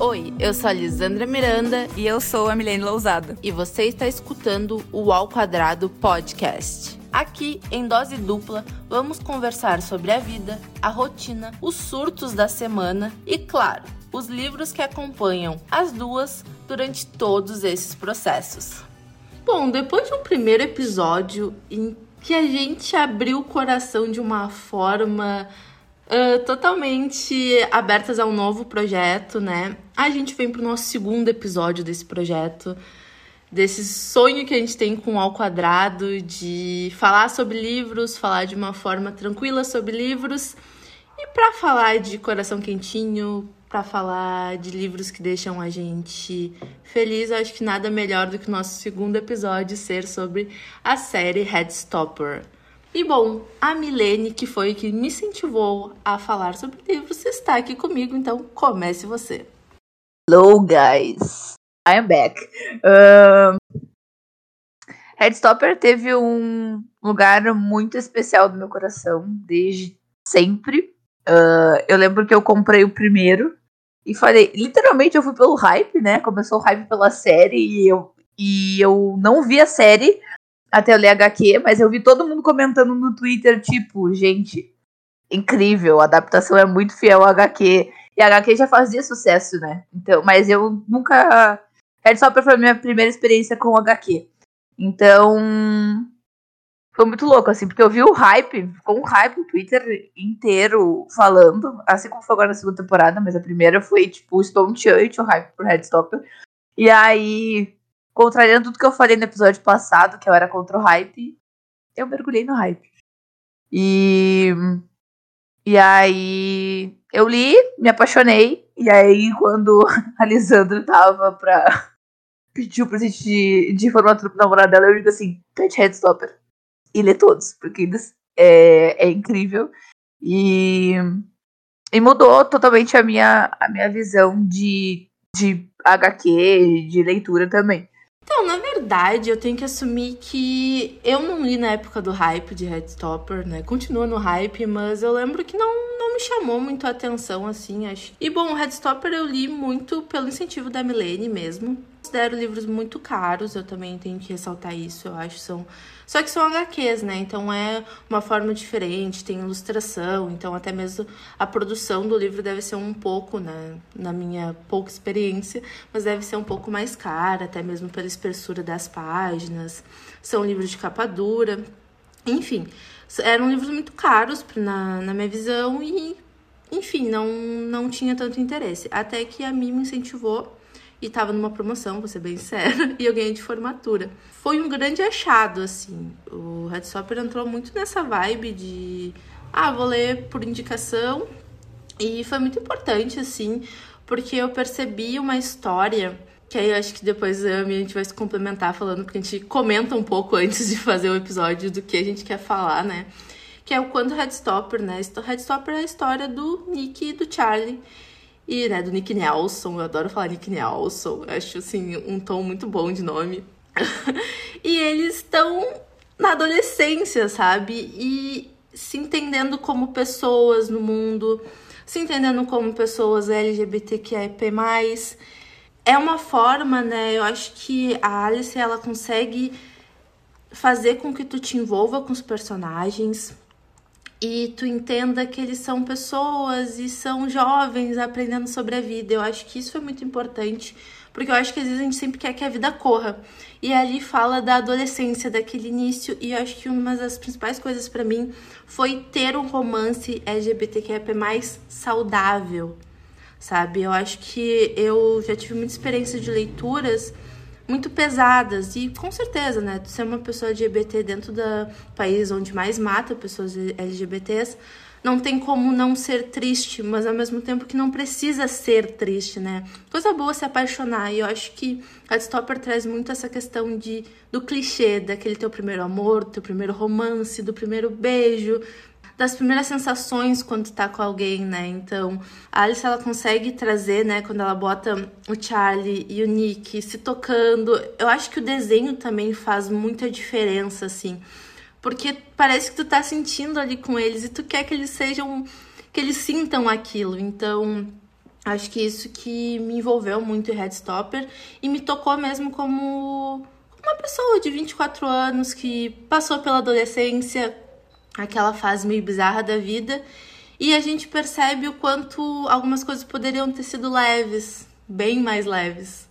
Oi, eu sou a Lisandra Miranda e eu sou a Milene Lousada. E você está escutando o Ao Quadrado Podcast. Aqui, em dose dupla, vamos conversar sobre a vida, a rotina, os surtos da semana e, claro, os livros que acompanham as duas durante todos esses processos. Bom, depois de um primeiro episódio em que a gente abriu o coração de uma forma uh, totalmente abertas ao novo projeto, né? A gente vem para o nosso segundo episódio desse projeto, desse sonho que a gente tem com o Ao Quadrado, de falar sobre livros, falar de uma forma tranquila sobre livros. E para falar de coração quentinho, para falar de livros que deixam a gente feliz, acho que nada melhor do que o nosso segundo episódio ser sobre a série Headstopper. E bom, a Milene, que foi que me incentivou a falar sobre livros, está aqui comigo, então comece você. Hello, guys. I am back. Uh, Headstopper teve um lugar muito especial no meu coração desde sempre. Uh, eu lembro que eu comprei o primeiro e falei, literalmente eu fui pelo hype, né? Começou o hype pela série e eu, e eu não vi a série até eu ler HQ, mas eu vi todo mundo comentando no Twitter, tipo, gente, incrível, a adaptação é muito fiel ao HQ. E a HQ já fazia sucesso, né? Então, mas eu nunca. Headstopper foi a minha primeira experiência com o HQ. Então. Foi muito louco, assim, porque eu vi o hype, ficou um hype o Twitter inteiro falando, assim como foi agora na segunda temporada, mas a primeira foi, tipo, estonteante o hype pro Headstopper. E aí, contrariando tudo que eu falei no episódio passado, que eu era contra o hype, eu mergulhei no hype. E. E aí. Eu li, me apaixonei. E aí, quando a Lisandra tava pra pedir o presente de, de formatura pro namorado dela, eu digo assim: pede Headstopper. E lê todos, porque é, é incrível. E. E mudou totalmente a minha, a minha visão de, de HQ, de leitura também. Então, na verdade, eu tenho que assumir que eu não li na época do hype de Headstopper, né? Continua no hype, mas eu lembro que não, não me chamou muito a atenção, assim, acho. E, bom, Headstopper eu li muito pelo incentivo da Milene mesmo. Considero livros muito caros, eu também tenho que ressaltar isso, eu acho. São só que são HQs, né? Então é uma forma diferente, tem ilustração, então até mesmo a produção do livro deve ser um pouco, né, na minha pouca experiência, mas deve ser um pouco mais cara, até mesmo pela espessura das páginas. São livros de capa dura. Enfim, eram livros muito caros na, na minha visão e, enfim, não, não tinha tanto interesse. Até que a mim me incentivou e tava numa promoção, vou ser bem séria, e eu ganhei de formatura. Foi um grande achado, assim. O Red Stopper entrou muito nessa vibe de, ah, vou ler por indicação, e foi muito importante, assim, porque eu percebi uma história que aí eu acho que depois a gente vai se complementar falando, porque a gente comenta um pouco antes de fazer o episódio do que a gente quer falar, né? Que é o quando Headstopper, né? Headstopper é a história do Nick e do Charlie e, né, do Nick Nelson, eu adoro falar Nick Nelson, acho, assim, um tom muito bom de nome. e eles estão na adolescência, sabe? E se entendendo como pessoas no mundo, se entendendo como pessoas LGBTQIP+. É uma forma, né, eu acho que a Alice, ela consegue fazer com que tu te envolva com os personagens, e tu entenda que eles são pessoas e são jovens aprendendo sobre a vida. Eu acho que isso é muito importante, porque eu acho que às vezes a gente sempre quer que a vida corra. E ali fala da adolescência, daquele início, e eu acho que uma das principais coisas para mim foi ter um romance LGBTQIA mais saudável, sabe? Eu acho que eu já tive muita experiência de leituras muito pesadas. E com certeza, né? Ser uma pessoa LGBT dentro do país onde mais mata pessoas LGBTs, não tem como não ser triste, mas ao mesmo tempo que não precisa ser triste, né? Coisa boa se apaixonar. E eu acho que a Stopper traz muito essa questão de do clichê, daquele teu primeiro amor, teu primeiro romance, do primeiro beijo, das primeiras sensações quando tá com alguém, né? Então, a Alice ela consegue trazer, né, quando ela bota o Charlie e o Nick se tocando. Eu acho que o desenho também faz muita diferença, assim. Porque parece que tu tá sentindo ali com eles e tu quer que eles sejam que eles sintam aquilo. Então, Acho que isso que me envolveu muito em Headstopper e me tocou mesmo como uma pessoa de 24 anos que passou pela adolescência, aquela fase meio bizarra da vida, e a gente percebe o quanto algumas coisas poderiam ter sido leves, bem mais leves.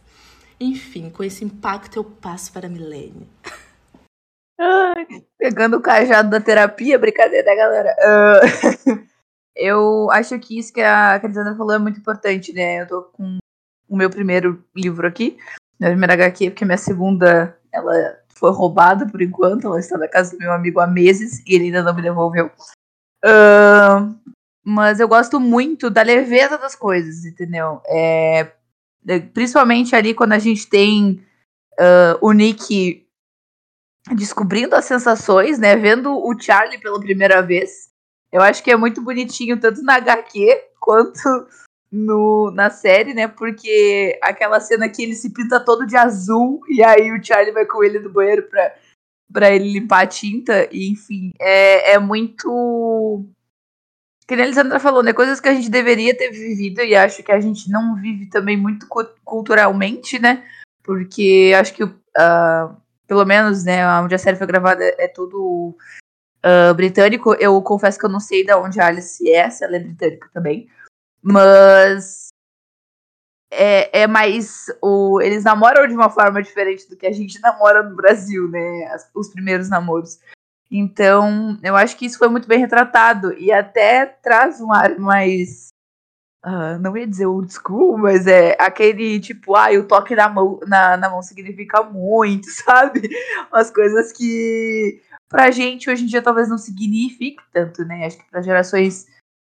Enfim, com esse impacto eu passo para a Milene. pegando o cajado da terapia, brincadeira, galera? Uh, eu acho que isso que a Carisandra falou é muito importante, né? Eu tô com o meu primeiro livro aqui, minha primeira HQ, porque minha segunda, ela foi roubada por enquanto, ela está na casa do meu amigo há meses e ele ainda não me devolveu. Uh, mas eu gosto muito da leveza das coisas, entendeu? É, principalmente ali quando a gente tem uh, o Nick descobrindo as sensações, né? Vendo o Charlie pela primeira vez. Eu acho que é muito bonitinho, tanto na HQ quanto no, na série, né? Porque aquela cena que ele se pinta todo de azul e aí o Charlie vai com ele no banheiro pra, pra ele limpar a tinta. E, enfim, é, é muito. Que a Elisandra falou, né? Coisas que a gente deveria ter vivido e acho que a gente não vive também muito culturalmente, né? Porque acho que uh, pelo menos, né, onde a série foi gravada é tudo uh, britânico. Eu confesso que eu não sei de onde a Alice é, se ela é britânica também. Mas é, é mais. O, eles namoram de uma forma diferente do que a gente namora no Brasil, né? As, os primeiros namoros. Então, eu acho que isso foi muito bem retratado. E até traz um ar mais Uh, não ia dizer old school, mas é aquele tipo, ah, o toque na mão, na, na mão significa muito, sabe? Umas coisas que pra gente hoje em dia talvez não signifique tanto, né? Acho que para gerações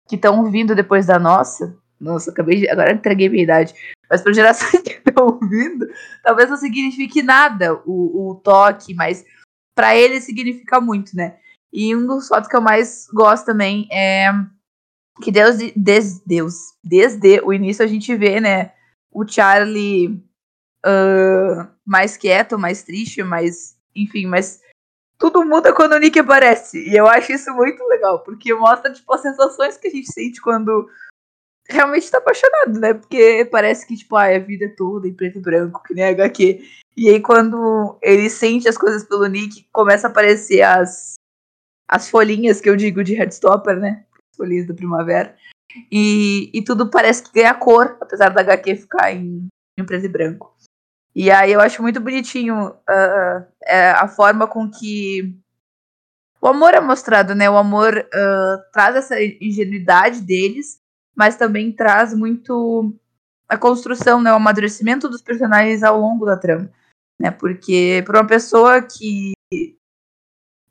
que estão vindo depois da nossa, nossa, acabei de, agora entreguei minha idade, mas para gerações que estão vindo, talvez não signifique nada o, o toque, mas para eles significa muito, né? E um dos fatos que eu mais gosto também é que Deus, des, Deus, desde o início a gente vê, né, o Charlie uh, mais quieto, mais triste, mais, enfim, mas tudo muda quando o Nick aparece. E eu acho isso muito legal, porque mostra, tipo, as sensações que a gente sente quando realmente tá apaixonado, né? Porque parece que, tipo, ah, a vida é toda em preto e branco, que nem HQ. E aí, quando ele sente as coisas pelo Nick, começa a aparecer as, as folhinhas que eu digo de Headstopper, né? folhinhas da primavera. E, e tudo parece que ganha cor, apesar da HQ ficar em, em preto e branco. E aí eu acho muito bonitinho uh, a forma com que o amor é mostrado, né? O amor uh, traz essa ingenuidade deles, mas também traz muito a construção, né? O amadurecimento dos personagens ao longo da trama. Né? Porque para uma pessoa que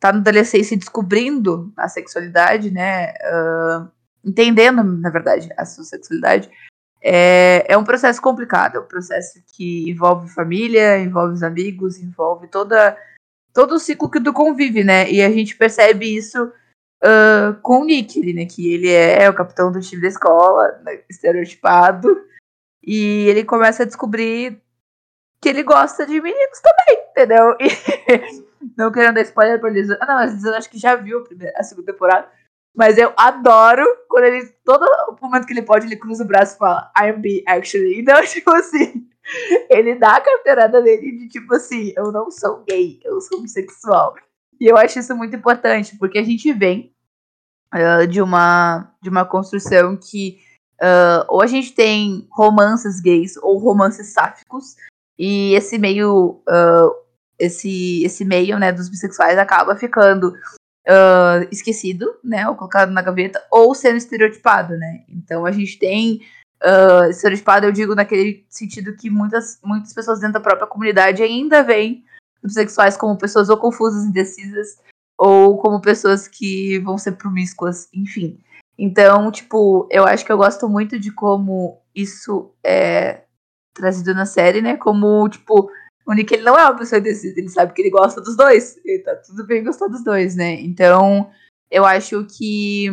tá na adolescência descobrindo a sexualidade, né? Uh, entendendo, na verdade, a sua sexualidade. É, é um processo complicado, é um processo que envolve família, envolve os amigos, envolve toda, todo o ciclo que tu convive, né? E a gente percebe isso uh, com o Nick, né? Que ele é o capitão do time da escola, né, estereotipado, e ele começa a descobrir que ele gosta de meninos também, entendeu? E não querendo dar spoiler pra Lisa. Ah, não, mas Lisa acho que já viu a, primeira, a segunda temporada. Mas eu adoro quando ele, todo momento que ele pode, ele cruza o braço e fala, I'm bi, actually. Então, tipo assim, ele dá a carteirada dele de tipo assim, eu não sou gay, eu sou bissexual. E eu acho isso muito importante, porque a gente vem uh, de, uma, de uma construção que uh, ou a gente tem romances gays ou romances sáficos, e esse meio uh, esse, esse meio né, dos bissexuais acaba ficando uh, esquecido, né, ou colocado na gaveta, ou sendo estereotipado, né. Então a gente tem uh, estereotipado, eu digo naquele sentido que muitas, muitas pessoas dentro da própria comunidade ainda veem os bissexuais como pessoas ou confusas, indecisas, ou como pessoas que vão ser promíscuas, enfim. Então, tipo, eu acho que eu gosto muito de como isso é trazido na série, né? Como, tipo, o Nick ele não é uma pessoa indecisa, ele sabe que ele gosta dos dois. E tá tudo bem gostar dos dois, né? Então, eu acho que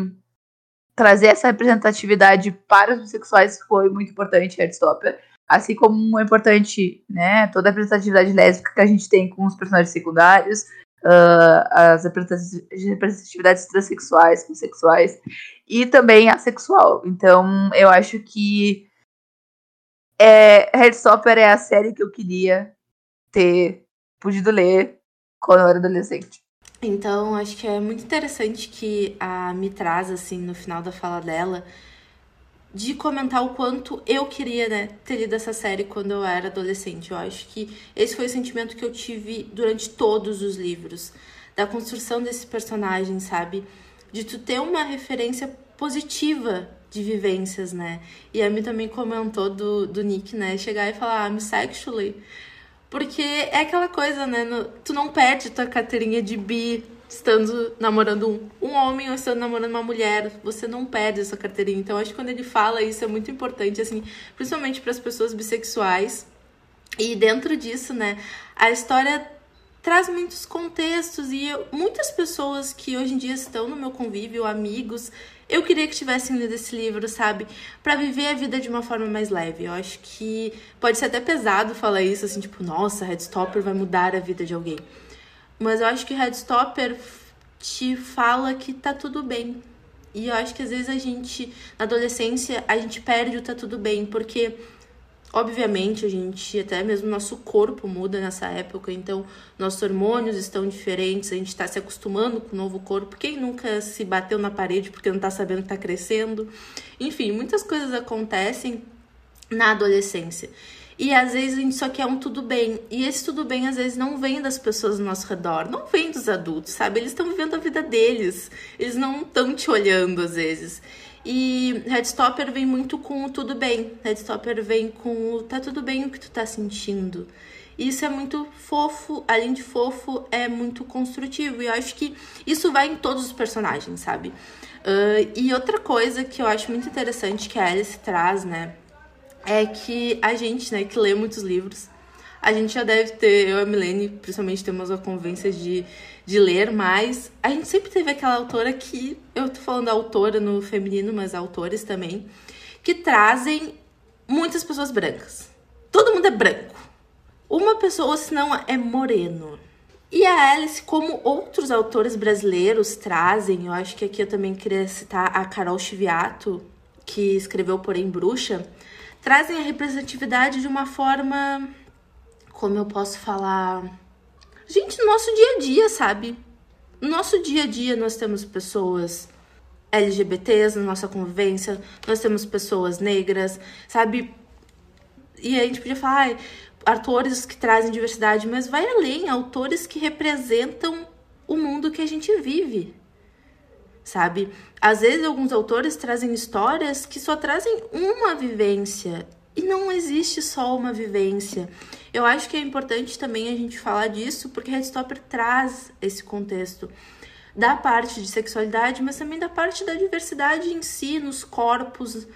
trazer essa representatividade para os bissexuais foi muito importante, Heartstopper. Assim como é importante, né, toda a representatividade lésbica que a gente tem com os personagens secundários, uh, as representatividades transexuais, bissexuais, e também a sexual. Então, eu acho que é, é a série que eu queria ter podido ler quando eu era adolescente. Então, acho que é muito interessante que a me traz, assim, no final da fala dela, de comentar o quanto eu queria, né, ter lido essa série quando eu era adolescente. Eu acho que esse foi o sentimento que eu tive durante todos os livros, da construção desse personagem, sabe? De tu ter uma referência positiva de vivências, né? E a mim também comentou do, do Nick, né, chegar e falar, I'm sexually. Porque é aquela coisa, né? No, tu não perde tua carteirinha de bi estando namorando um, um homem ou estando namorando uma mulher, você não perde essa carteirinha. Então, acho que quando ele fala isso é muito importante, assim, principalmente para as pessoas bissexuais. E dentro disso, né, a história traz muitos contextos e eu, muitas pessoas que hoje em dia estão no meu convívio, amigos, eu queria que tivessem lido esse livro, sabe? para viver a vida de uma forma mais leve. Eu acho que pode ser até pesado falar isso, assim, tipo, nossa, Headstopper vai mudar a vida de alguém. Mas eu acho que Headstopper te fala que tá tudo bem. E eu acho que às vezes a gente, na adolescência, a gente perde o tá tudo bem, porque obviamente a gente, até mesmo nosso corpo muda nessa época, então nossos hormônios estão diferentes, a gente está se acostumando com o novo corpo. Quem nunca se bateu na parede porque não tá sabendo que tá crescendo? Enfim, muitas coisas acontecem na adolescência. E às vezes a gente só quer um tudo bem. E esse tudo bem às vezes não vem das pessoas ao nosso redor, não vem dos adultos, sabe? Eles estão vivendo a vida deles. Eles não estão te olhando às vezes. E Headstopper vem muito com o tudo bem. Headstopper vem com o tá tudo bem o que tu tá sentindo. Isso é muito fofo, além de fofo, é muito construtivo. E eu acho que isso vai em todos os personagens, sabe? Uh, e outra coisa que eu acho muito interessante que a Alice traz, né? é que a gente, né, que lê muitos livros, a gente já deve ter, eu e a Milene, principalmente, temos a convivência de, de ler mais. A gente sempre teve aquela autora que, eu tô falando autora no feminino, mas autores também, que trazem muitas pessoas brancas. Todo mundo é branco. Uma pessoa, senão, é moreno. E a Alice, como outros autores brasileiros trazem, eu acho que aqui eu também queria citar a Carol Chiviato, que escreveu Porém Bruxa, trazem a representatividade de uma forma. Como eu posso falar? Gente, no nosso dia a dia, sabe? No nosso dia a dia nós temos pessoas LGBTs na nossa convivência, nós temos pessoas negras, sabe? E a gente podia falar, ah, autores que trazem diversidade, mas vai além, autores que representam o mundo que a gente vive sabe? Às vezes alguns autores trazem histórias que só trazem uma vivência e não existe só uma vivência. Eu acho que é importante também a gente falar disso, porque Headstopper traz esse contexto da parte de sexualidade, mas também da parte da diversidade em si, nos corpos.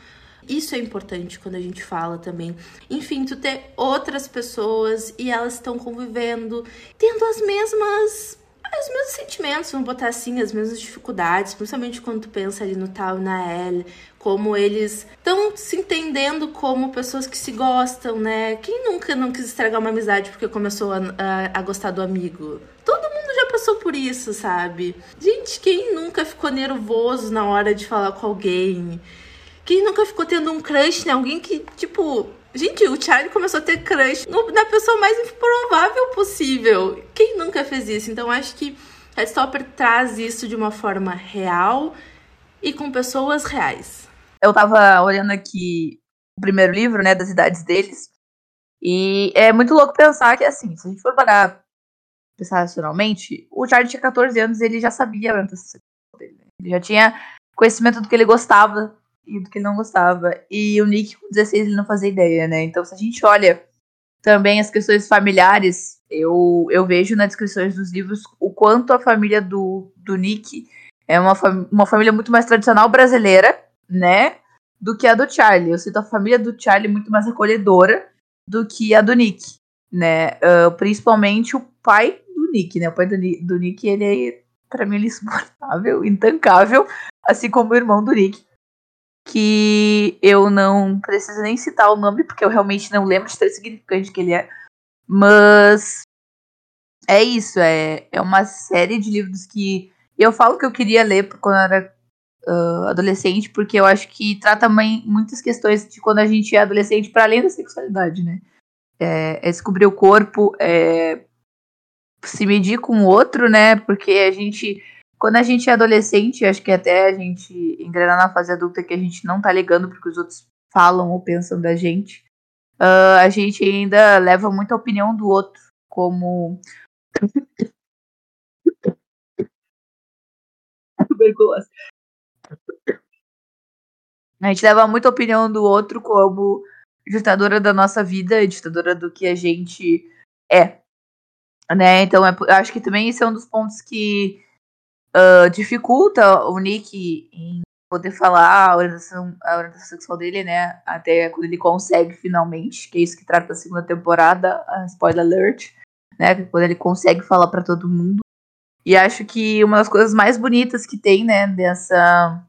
Isso é importante quando a gente fala também. Enfim, tu ter outras pessoas e elas estão convivendo, tendo as mesmas os mesmos sentimentos, vamos botar assim, as mesmas dificuldades, principalmente quando tu pensa ali no Tal e na Ellie, como eles estão se entendendo como pessoas que se gostam, né? Quem nunca não quis estragar uma amizade porque começou a, a, a gostar do amigo? Todo mundo já passou por isso, sabe? Gente, quem nunca ficou nervoso na hora de falar com alguém? Quem nunca ficou tendo um crush em alguém que, tipo, Gente, o Charlie começou a ter crush na pessoa mais improvável possível. Quem nunca fez isso? Então, acho que Headstopper traz isso de uma forma real e com pessoas reais. Eu tava olhando aqui o primeiro livro, né, das idades deles, e é muito louco pensar que, assim, se a gente for parar pensar racionalmente, o Charlie tinha 14 anos e ele já sabia antes dele. Né? Ele já tinha conhecimento do que ele gostava e do que não gostava. E o Nick, com 16, ele não fazia ideia, né? Então, se a gente olha também as questões familiares, eu, eu vejo nas descrições dos livros o quanto a família do, do Nick é uma, fam uma família muito mais tradicional brasileira, né? Do que a do Charlie. Eu sinto a família do Charlie muito mais acolhedora do que a do Nick, né? Uh, principalmente o pai do Nick, né? O pai do, do Nick, ele é, pra mim, ele é insuportável, intancável, assim como o irmão do Nick que eu não preciso nem citar o nome, porque eu realmente não lembro de tão significante que ele é. Mas é isso, é, é uma série de livros que eu falo que eu queria ler quando eu era uh, adolescente, porque eu acho que trata também muitas questões de quando a gente é adolescente para além da sexualidade, né? É, é, descobrir o corpo, é se medir com o outro, né? Porque a gente, quando a gente é adolescente, acho que até a gente engrenar na fase adulta que a gente não tá ligando porque os outros falam ou pensam da gente, uh, a gente ainda leva muita opinião do outro como tuberculose. A gente leva muita opinião do outro como ditadora da nossa vida, ditadora do que a gente é. Né? Então, é, acho que também isso é um dos pontos que uh, dificulta o Nick em poder falar a orientação, a orientação sexual dele, né? Até quando ele consegue finalmente, que é isso que trata a segunda temporada, a spoiler alert, né? Quando ele consegue falar para todo mundo. E acho que uma das coisas mais bonitas que tem, né, dessa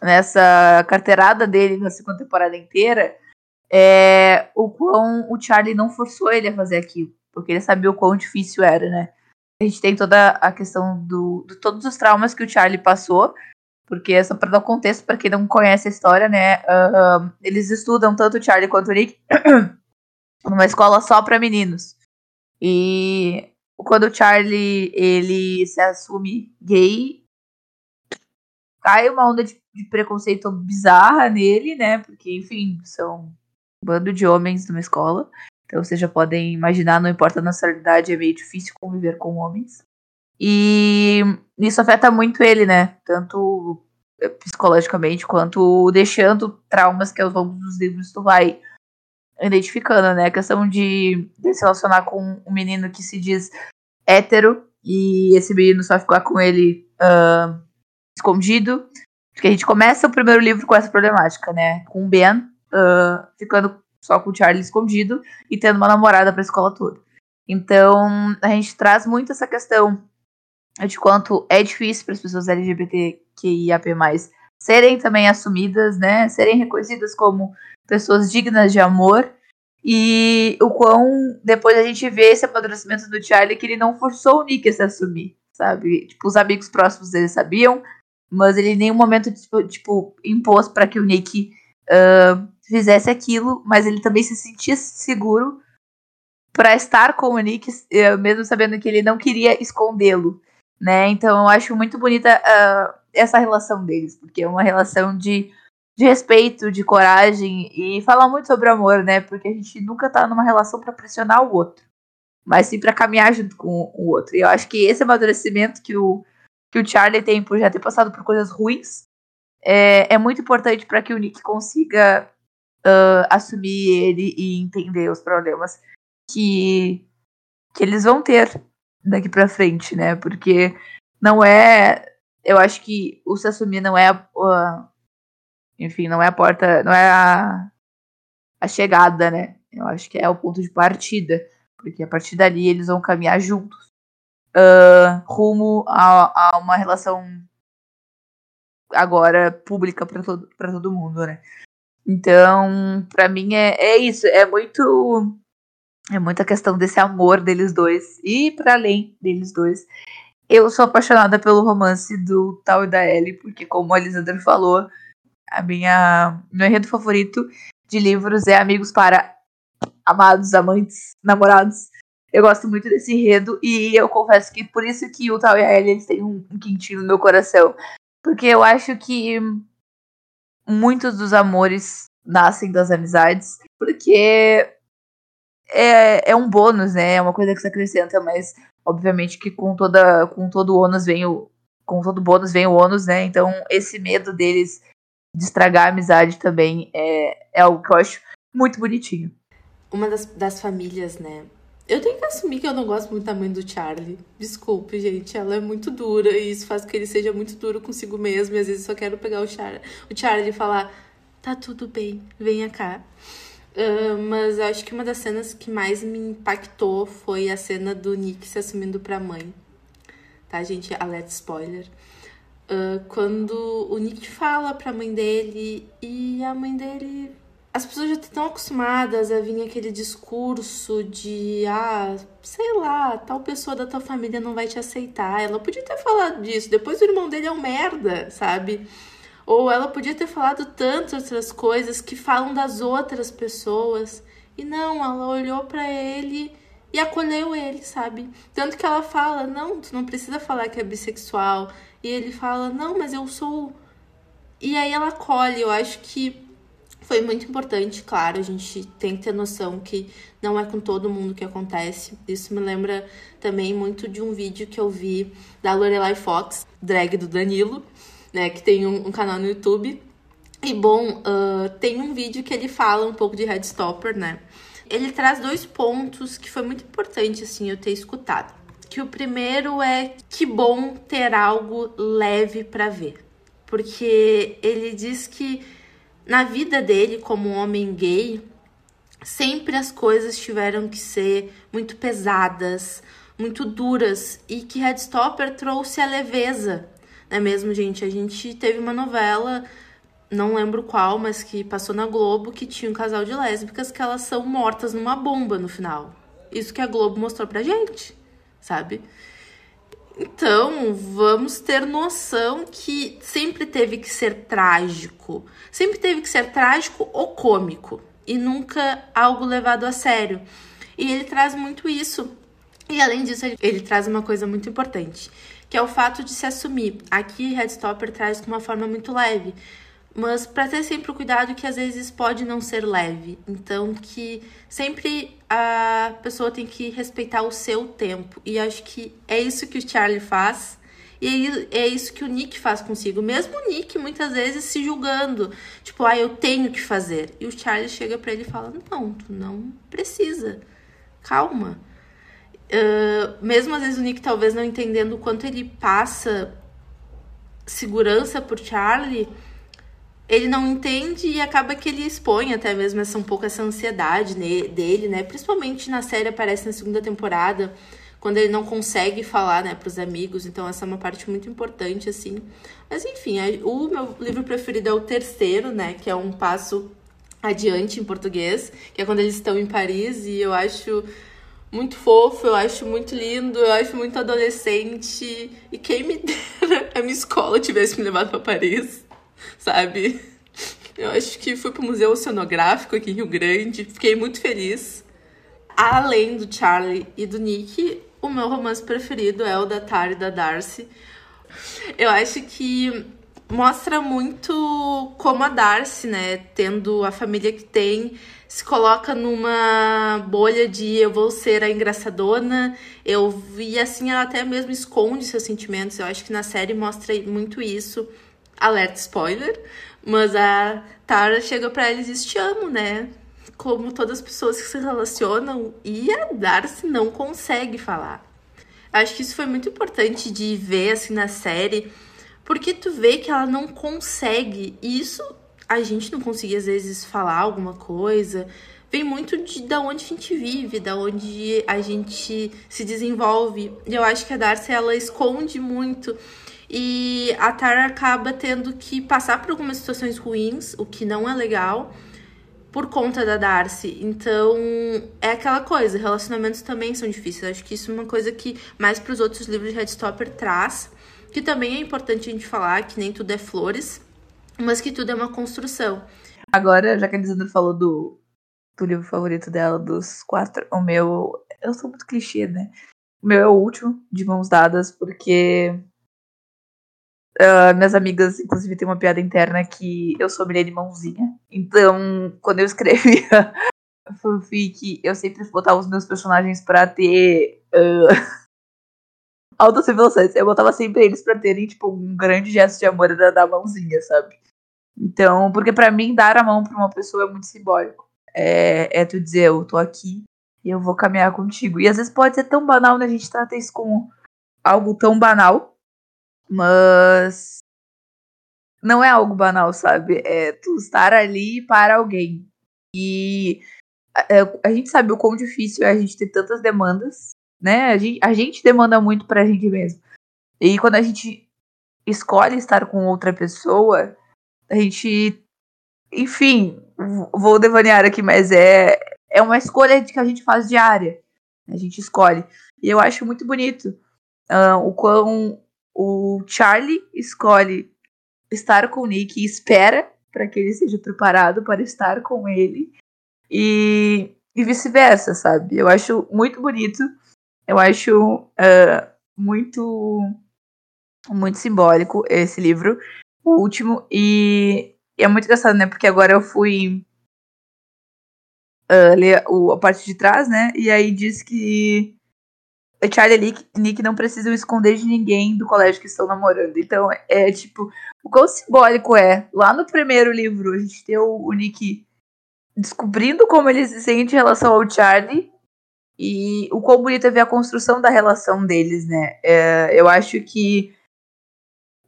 nessa carteirada dele na segunda temporada inteira é o quão o Charlie não forçou ele a fazer aquilo, porque ele sabia o quão difícil era, né? A gente tem toda a questão do, de todos os traumas que o Charlie passou, porque só para dar um contexto para quem não conhece a história, né? Uh, eles estudam tanto o Charlie quanto o Nick numa escola só para meninos. E quando o Charlie ele se assume gay, cai uma onda de, de, preconceito bizarra nele, né? Porque, enfim, são um bando de homens numa escola. Então vocês já podem imaginar, não importa a nacionalidade, é meio difícil conviver com homens. E isso afeta muito ele, né? Tanto psicologicamente quanto deixando traumas que aos longos dos livros tu vai identificando, né? A questão de, se relacionar com um menino que se diz hétero e esse menino só ficar com ele uh, escondido. Porque a gente começa o primeiro livro com essa problemática, né? Com o Ben uh, ficando só com o Charlie escondido e tendo uma namorada pra escola toda. Então, a gente traz muito essa questão de quanto é difícil para as pessoas LGBTQIAP+, serem também assumidas, né? Serem reconhecidas como pessoas dignas de amor. E o quão depois a gente vê esse amadurecimento do Charlie que ele não forçou o Nick a se assumir, sabe? Tipo, os amigos próximos dele sabiam, mas ele em nenhum momento, tipo, tipo impôs para que o Nick uh, fizesse aquilo, mas ele também se sentia seguro para estar com o Nick, uh, mesmo sabendo que ele não queria escondê-lo, né? Então eu acho muito bonita uh, essa relação deles, porque é uma relação de de respeito, de coragem e falar muito sobre amor, né? Porque a gente nunca tá numa relação para pressionar o outro, mas sim para caminhar junto com o outro. E eu acho que esse amadurecimento que o, que o Charlie tem por já ter passado por coisas ruins é, é muito importante para que o Nick consiga uh, assumir ele e entender os problemas que, que eles vão ter daqui para frente, né? Porque não é. Eu acho que o se assumir não é enfim, não é a porta, não é a, a chegada, né? Eu acho que é o ponto de partida, porque a partir dali eles vão caminhar juntos uh, rumo a, a, uma relação agora pública para todo, todo mundo, né? Então, para mim é, é isso, é muito é muita questão desse amor deles dois e para além deles dois. Eu sou apaixonada pelo romance do Tal e da Ellie, porque como a Elisandra falou, a minha meu enredo favorito de livros é Amigos para Amados, Amantes, Namorados. Eu gosto muito desse enredo e eu confesso que por isso que o Tal e a Ellie eles têm um, um quentinho no meu coração. Porque eu acho que muitos dos amores nascem das amizades, porque é, é um bônus, né? É uma coisa que se acrescenta, mas obviamente que com toda com todo ônus vem o com todo bônus vem o ônus, né? Então esse medo deles de estragar a amizade também é, é algo que eu acho muito bonitinho. Uma das, das famílias, né? Eu tenho que assumir que eu não gosto muito da mãe do Charlie. Desculpe, gente. Ela é muito dura e isso faz com que ele seja muito duro consigo mesmo. E às vezes só quero pegar o Charlie, o Charlie e falar: tá tudo bem, venha cá. Uh, mas acho que uma das cenas que mais me impactou foi a cena do Nick se assumindo pra mãe. Tá, gente? Alerta spoiler. Uh, quando o Nick fala pra mãe dele e a mãe dele as pessoas já estão acostumadas a vir aquele discurso de, ah, sei lá, tal pessoa da tua família não vai te aceitar. Ela podia ter falado disso, depois o irmão dele é um merda, sabe? Ou ela podia ter falado tantas outras coisas que falam das outras pessoas. E não, ela olhou para ele e acolheu ele, sabe? Tanto que ela fala: "Não, tu não precisa falar que é bissexual". E ele fala: "Não, mas eu sou". E aí ela acolhe. Eu acho que foi muito importante, claro, a gente tem que ter noção que não é com todo mundo que acontece. Isso me lembra também muito de um vídeo que eu vi da Lorelai Fox, drag do Danilo, né, que tem um, um canal no YouTube. E bom, uh, tem um vídeo que ele fala um pouco de Headstopper, né? Ele traz dois pontos que foi muito importante, assim, eu ter escutado. Que o primeiro é que bom ter algo leve para ver. Porque ele diz que na vida dele como homem gay, sempre as coisas tiveram que ser muito pesadas, muito duras e que Headstopper trouxe a leveza, não é mesmo, gente? A gente teve uma novela, não lembro qual, mas que passou na Globo, que tinha um casal de lésbicas que elas são mortas numa bomba no final. Isso que a Globo mostrou pra gente, sabe? Então, vamos ter noção que sempre teve que ser trágico. Sempre teve que ser trágico ou cômico. E nunca algo levado a sério. E ele traz muito isso. E além disso, ele, ele traz uma coisa muito importante, que é o fato de se assumir. Aqui, Headstopper traz de uma forma muito leve mas para ter sempre o cuidado que às vezes pode não ser leve. Então que sempre a pessoa tem que respeitar o seu tempo. E acho que é isso que o Charlie faz. E é isso que o Nick faz consigo. Mesmo o Nick muitas vezes se julgando, tipo, ah, eu tenho que fazer. E o Charlie chega para ele e fala: "Não, tu não precisa. Calma." Uh, mesmo às vezes o Nick talvez não entendendo o quanto ele passa segurança por Charlie, ele não entende e acaba que ele expõe até mesmo essa um pouco essa ansiedade dele, né? Principalmente na série aparece na segunda temporada, quando ele não consegue falar, né, pros amigos. Então essa é uma parte muito importante assim. Mas enfim, o meu livro preferido é o terceiro, né, que é um passo adiante em português, que é quando eles estão em Paris e eu acho muito fofo, eu acho muito lindo, eu acho muito adolescente. E quem me dera a minha escola tivesse me levado para Paris sabe? Eu acho que fui pro Museu Oceanográfico aqui em Rio Grande, fiquei muito feliz. Além do Charlie e do Nick, o meu romance preferido é o da Tara e da Darcy. Eu acho que mostra muito como a Darcy, né, tendo a família que tem, se coloca numa bolha de eu vou ser a engraçadona, eu e assim ela até mesmo esconde seus sentimentos. Eu acho que na série mostra muito isso alerta spoiler, mas a Tara chega para eles e diz: Te amo, né? Como todas as pessoas que se relacionam, e a Darcy não consegue falar. Acho que isso foi muito importante de ver assim na série, porque tu vê que ela não consegue, e isso a gente não conseguia às vezes falar alguma coisa, vem muito de da onde a gente vive, da onde a gente se desenvolve. E eu acho que a Darcy ela esconde muito e a Tara acaba tendo que passar por algumas situações ruins, o que não é legal, por conta da Darcy. Então, é aquela coisa, relacionamentos também são difíceis. Acho que isso é uma coisa que mais para os outros livros de Headstopper traz, que também é importante a gente falar que nem tudo é flores, mas que tudo é uma construção. Agora, já que a Lisandra falou do, do livro favorito dela, dos quatro, o meu. Eu sou muito clichê, né? O meu é o último, de mãos dadas, porque Uh, minhas amigas, inclusive, tem uma piada interna que eu sou de mãozinha. Então, quando eu escrevia fanfic, eu sempre botava os meus personagens pra ter uh, autocivilizações. Eu botava sempre eles pra terem, tipo, um grande gesto de amor da, da mãozinha, sabe? Então, porque para mim, dar a mão pra uma pessoa é muito simbólico. É, é tu dizer, eu tô aqui e eu vou caminhar contigo. E às vezes pode ser tão banal, né? A gente trata isso como algo tão banal mas não é algo banal, sabe? É tu estar ali para alguém. E a, é, a gente sabe o quão difícil é a gente ter tantas demandas, né? A gente, a gente demanda muito pra gente mesmo. E quando a gente escolhe estar com outra pessoa, a gente, enfim, vou devanear aqui, mas é, é uma escolha que a gente faz diária. A gente escolhe. E eu acho muito bonito uh, o quão o Charlie escolhe estar com o Nick e espera para que ele seja preparado para estar com ele. E, e vice-versa, sabe? Eu acho muito bonito. Eu acho uh, muito muito simbólico esse livro, o último. E, e é muito engraçado, né? Porque agora eu fui uh, ler o, a parte de trás, né? E aí diz que Charlie e Nick, não precisam esconder de ninguém do colégio que estão namorando. Então, é tipo, o quão simbólico é. Lá no primeiro livro, a gente tem o, o Nick descobrindo como ele se sente em relação ao Charlie. E o quão bonito é ver a construção da relação deles, né? É, eu acho que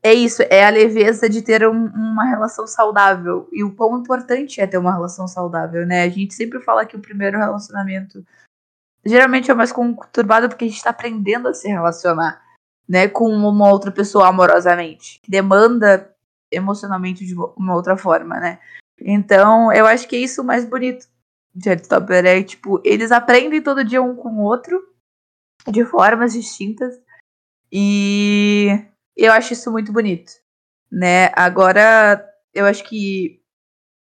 é isso, é a leveza de ter um, uma relação saudável. E o quão importante é ter uma relação saudável, né? A gente sempre fala que o primeiro relacionamento geralmente é mais conturbado porque a gente está aprendendo a se relacionar, né, com uma outra pessoa amorosamente. Demanda emocionalmente de uma outra forma, né? Então, eu acho que é isso mais bonito de Headstopper. É tipo, eles aprendem todo dia um com o outro, de formas distintas. E eu acho isso muito bonito, né? Agora, eu acho que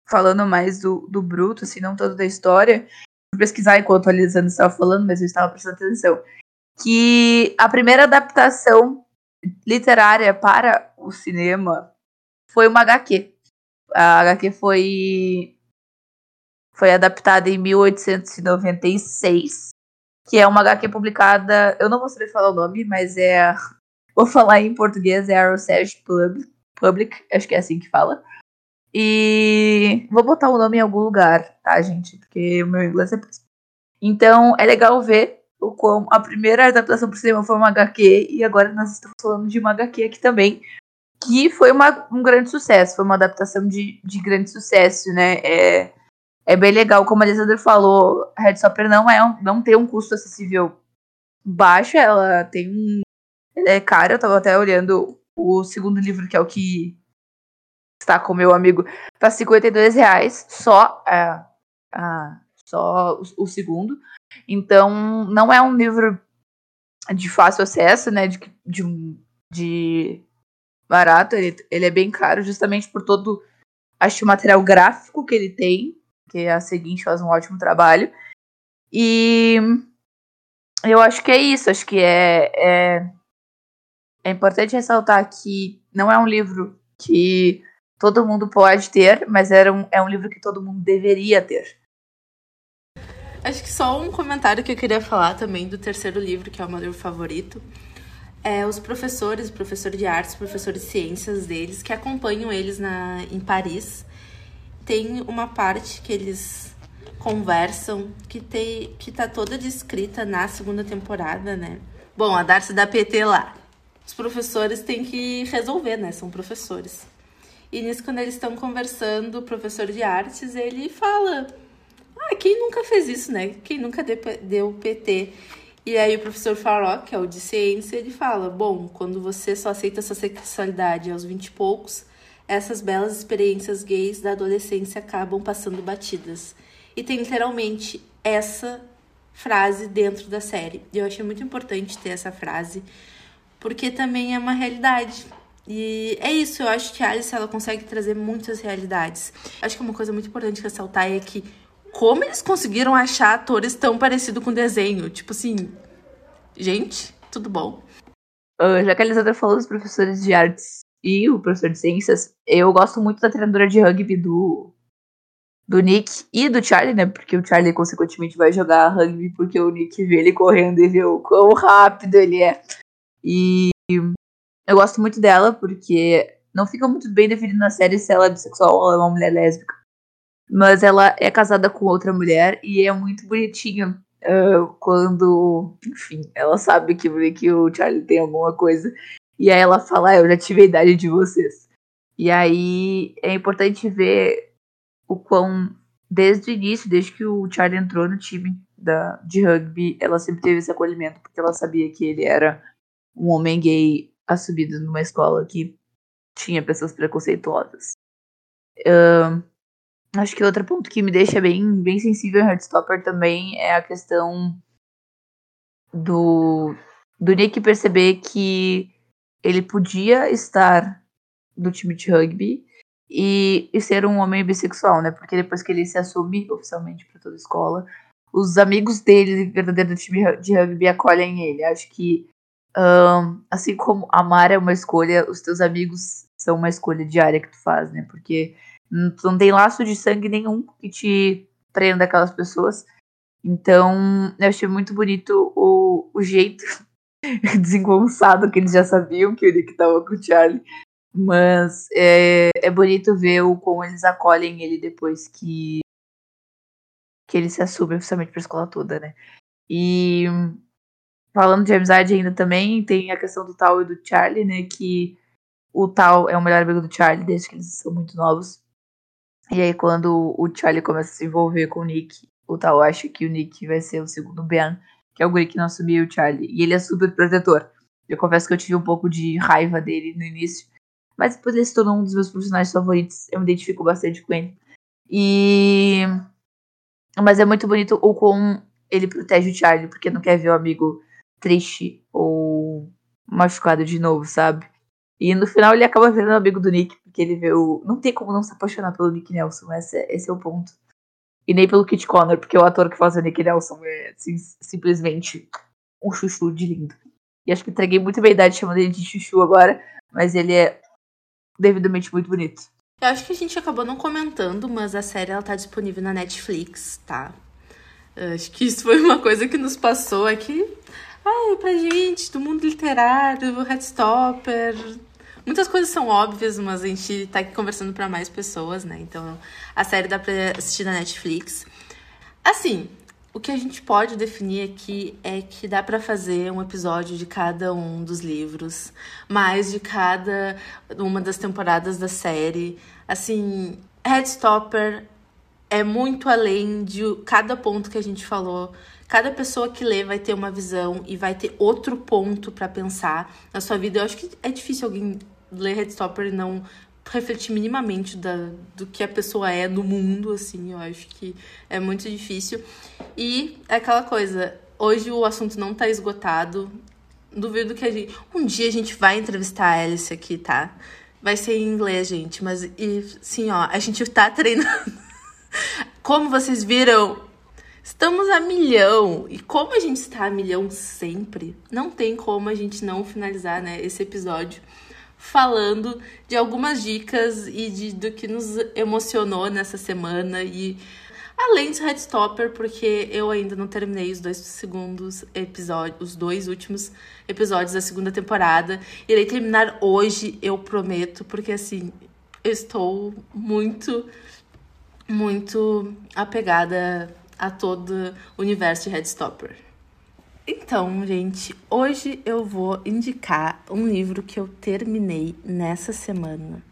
falando mais do, do Bruto, assim, não tanto da história, pesquisar enquanto a Lisandra estava falando, mas eu estava prestando atenção, que a primeira adaptação literária para o cinema foi uma HQ. A HQ foi foi adaptada em 1896, que é uma HQ publicada, eu não vou saber falar o nome, mas é Vou falar em português, é Arrowsage Public, acho que é assim que fala. E vou botar o nome em algum lugar, tá, gente? Porque o meu inglês é péssimo. Então, é legal ver o como a primeira adaptação por cinema foi uma HQ e agora nós estamos falando de uma HQ aqui também, que foi uma, um grande sucesso, foi uma adaptação de, de grande sucesso, né? É, é bem legal, como a Alessandra falou, Red Stopper não, é um, não tem um custo acessível baixo, ela tem um é caro, eu tava até olhando o segundo livro, que é o que está com meu amigo, tá 52 reais só, é, só o, o, segundo. Então, não é um livro de fácil acesso, né? De, de, de barato, ele, ele é bem caro, justamente por todo acho o material gráfico que ele tem, que a seguinte faz um ótimo trabalho. E eu acho que é isso, acho que é, é é importante ressaltar que não é um livro que todo mundo pode ter, mas era um, é um livro que todo mundo deveria ter. Acho que só um comentário que eu queria falar também do terceiro livro, que é o meu livro favorito. É os professores, professor de artes, professor de ciências deles, que acompanham eles na, em Paris. Tem uma parte que eles conversam que, tem, que tá toda descrita na segunda temporada, né? Bom, a Darcy da PT lá os professores têm que resolver, né? São professores. E nisso, quando eles estão conversando, o professor de artes, ele fala: Ah, quem nunca fez isso, né? Quem nunca deu PT? E aí o professor Faró, que é o de ciência, ele fala: Bom, quando você só aceita sua sexualidade aos vinte e poucos, essas belas experiências gays da adolescência acabam passando batidas. E tem literalmente essa frase dentro da série. Eu achei muito importante ter essa frase porque também é uma realidade. E é isso, eu acho que a Alice ela consegue trazer muitas realidades. Acho que uma coisa muito importante ressaltar é que como eles conseguiram achar atores tão parecidos com desenho? Tipo assim, gente, tudo bom? Uh, já que a Elisandra falou dos professores de artes e o professor de ciências, eu gosto muito da treinadora de rugby do, do Nick e do Charlie, né? Porque o Charlie, consequentemente, vai jogar rugby porque o Nick vê ele correndo e vê o quão rápido ele é. E eu gosto muito dela porque não fica muito bem definido na série se ela é bissexual ou é uma mulher lésbica. Mas ela é casada com outra mulher e é muito bonitinho uh, quando, enfim, ela sabe que, que o Charlie tem alguma coisa. E aí ela fala, ah, eu já tive a idade de vocês. E aí é importante ver o quão, desde o início, desde que o Charlie entrou no time da, de rugby, ela sempre teve esse acolhimento, porque ela sabia que ele era um homem gay assumido numa escola que tinha pessoas preconceituosas. Uh, Acho que outro ponto que me deixa bem, bem sensível em Heartstopper também é a questão do, do Nick perceber que ele podia estar no time de rugby e, e ser um homem bissexual, né? Porque depois que ele se assume oficialmente para toda a escola, os amigos dele, verdadeiro do time de rugby, acolhem ele. Acho que, um, assim como amar é uma escolha, os teus amigos são uma escolha diária que tu faz, né? Porque tu não tem laço de sangue nenhum que te prenda aquelas pessoas. Então, eu achei muito bonito o, o jeito desengonçado que eles já sabiam que o Nick tava com o Charlie. Mas é, é bonito ver o como eles acolhem ele depois que, que ele se assume oficialmente pra escola toda, né? E falando de amizade ainda também, tem a questão do Tal e do Charlie, né? Que o Tal é o melhor amigo do Charlie desde que eles são muito novos. E aí, quando o Charlie começa a se envolver com o Nick, o Tal acha que o Nick vai ser o segundo Ben, que é o guri que não assumiu o Charlie. E ele é super protetor. Eu confesso que eu tive um pouco de raiva dele no início. Mas depois ele se tornou um dos meus personagens favoritos. Eu me identifico bastante com ele. E. Mas é muito bonito o como ele protege o Charlie, porque não quer ver o amigo triste ou machucado de novo, sabe? E no final ele acaba virando amigo do Nick, porque ele vê o. Não tem como não se apaixonar pelo Nick Nelson, esse, é, esse é o ponto. E nem pelo Kit Connor, porque o ator que faz o Nick Nelson é simplesmente um chuchu de lindo. E acho que entreguei muito bem a idade chamando ele de chuchu agora, mas ele é devidamente muito bonito. Eu acho que a gente acabou não comentando, mas a série ela tá disponível na Netflix, tá? Eu acho que isso foi uma coisa que nos passou aqui. Ai, pra gente, do mundo literário, Headstopper, Muitas coisas são óbvias, mas a gente tá aqui conversando para mais pessoas, né? Então, a série dá pra assistir na Netflix. Assim, o que a gente pode definir aqui é que dá para fazer um episódio de cada um dos livros, mais de cada uma das temporadas da série. Assim, Headstopper é muito além de cada ponto que a gente falou. Cada pessoa que lê vai ter uma visão e vai ter outro ponto para pensar na sua vida. Eu acho que é difícil alguém ler Headstopper e não refletir minimamente da, do que a pessoa é no mundo, assim, eu acho que é muito difícil. E é aquela coisa, hoje o assunto não tá esgotado. Duvido que a gente. Um dia a gente vai entrevistar a Alice aqui, tá? Vai ser em inglês, gente, mas e sim, ó, a gente tá treinando. Como vocês viram, estamos a milhão. E como a gente está a milhão sempre, não tem como a gente não finalizar, né, esse episódio falando de algumas dicas e de, do que nos emocionou nessa semana e além de Headstopper, porque eu ainda não terminei os dois segundos episódios, os dois últimos episódios da segunda temporada. Irei terminar hoje, eu prometo, porque assim, eu estou muito muito apegada a todo o universo de Headstopper. Então, gente, hoje eu vou indicar um livro que eu terminei nessa semana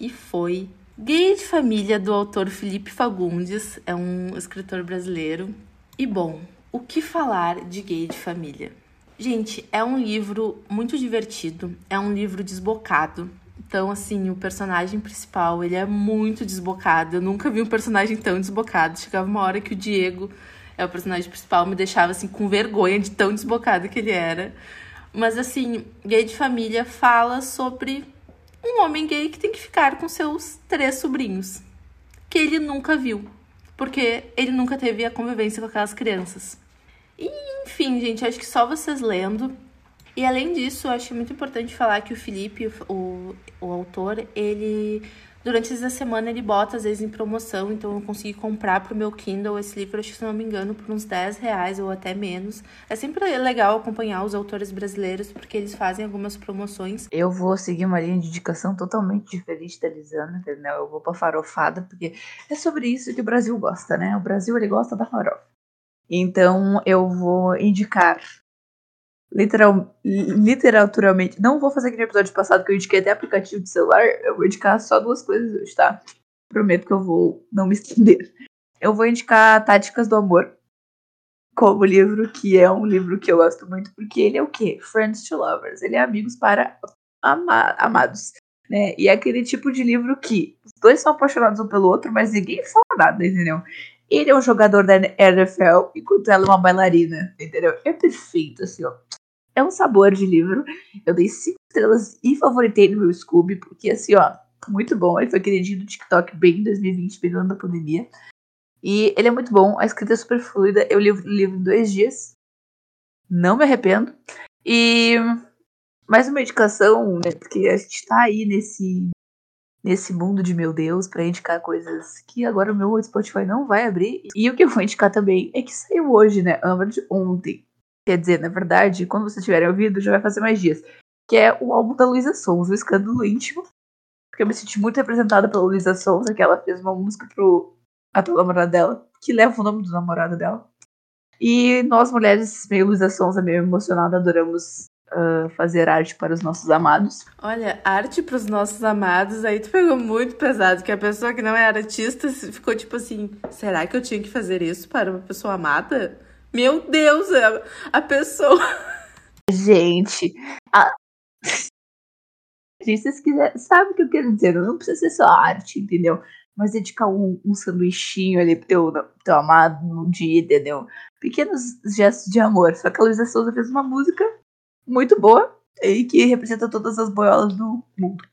e foi Gay de Família do autor Felipe Fagundes, é um escritor brasileiro. E bom, o que falar de Gay de Família? Gente, é um livro muito divertido, é um livro desbocado. Então, assim, o personagem principal, ele é muito desbocado. Eu nunca vi um personagem tão desbocado. Chegava uma hora que o Diego é o personagem principal, me deixava assim com vergonha de tão desbocado que ele era. Mas assim, Gay de Família fala sobre um homem gay que tem que ficar com seus três sobrinhos, que ele nunca viu, porque ele nunca teve a convivência com aquelas crianças. E, enfim, gente, acho que só vocês lendo. E além disso, acho muito importante falar que o Felipe, o, o autor, ele Durante essa semana ele bota às vezes em promoção, então eu consegui comprar pro meu Kindle esse livro, acho que se não me engano, por uns 10 reais ou até menos. É sempre legal acompanhar os autores brasileiros, porque eles fazem algumas promoções. Eu vou seguir uma linha de indicação totalmente diferente da Lisana, entendeu? Eu vou pra farofada, porque é sobre isso que o Brasil gosta, né? O Brasil ele gosta da farofa. Então eu vou indicar literal, literaturalmente. Não vou fazer aquele episódio passado que eu indiquei até aplicativo de celular. Eu vou indicar só duas coisas hoje, tá? Prometo que eu vou não me estender. Eu vou indicar Táticas do Amor como livro, que é um livro que eu gosto muito, porque ele é o quê? Friends to Lovers. Ele é amigos para ama amados. né? E é aquele tipo de livro que os dois são apaixonados um pelo outro, mas ninguém fala nada, entendeu? Ele é um jogador da NFL, enquanto ela é uma bailarina, entendeu? É perfeito, assim, ó. É um sabor de livro. Eu dei cinco estrelas e favoritei no meu Scooby, porque, assim, ó, muito bom. Ele foi queridinho do TikTok bem em 2020, bem no ano da pandemia. E ele é muito bom, a escrita é super fluida. Eu li o livro em dois dias. Não me arrependo. E mais uma indicação, né? Porque a gente tá aí nesse, nesse mundo de meu Deus para indicar coisas que agora o meu Spotify não vai abrir. E o que eu vou indicar também é que saiu hoje, né? de ontem. Quer dizer, na verdade, quando vocês tiverem ouvido, já vai fazer mais dias. Que é o álbum da Luísa Sons, o Escândalo Íntimo. Porque eu me senti muito representada pela Luísa Sons, que ela fez uma música pro atual namorado dela, que leva o nome do namorado dela. E nós, mulheres, meio Luísa Sonza, meio emocionada, adoramos uh, fazer arte para os nossos amados. Olha, arte para os nossos amados, aí tu pegou muito pesado, que a pessoa que não é artista ficou tipo assim: será que eu tinha que fazer isso para uma pessoa amada? Meu Deus, a, a pessoa. Gente, a... Vocês quiserem, sabe o que eu quero dizer? Não precisa ser só arte, entendeu? Mas dedicar um, um sanduichinho ali pro teu, teu amado no dia, entendeu? Pequenos gestos de amor. Só que a Luísa Souza fez uma música muito boa e que representa todas as boiolas do mundo.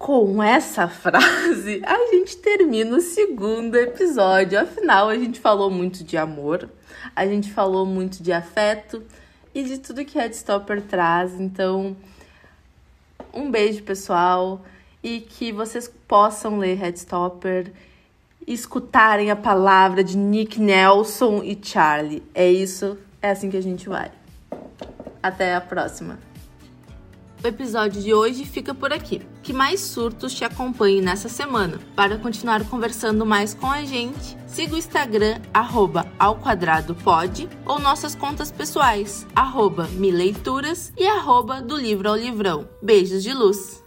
Com essa frase, a gente termina o segundo episódio. Afinal, a gente falou muito de amor, a gente falou muito de afeto e de tudo que Headstopper traz. Então, um beijo, pessoal, e que vocês possam ler Headstopper e escutarem a palavra de Nick Nelson e Charlie. É isso, é assim que a gente vai. Até a próxima. O episódio de hoje fica por aqui. Que mais surtos te acompanhem nessa semana. Para continuar conversando mais com a gente, siga o Instagram, arroba ao quadrado pode, ou nossas contas pessoais, arroba mileituras e arroba do livro ao livrão. Beijos de luz!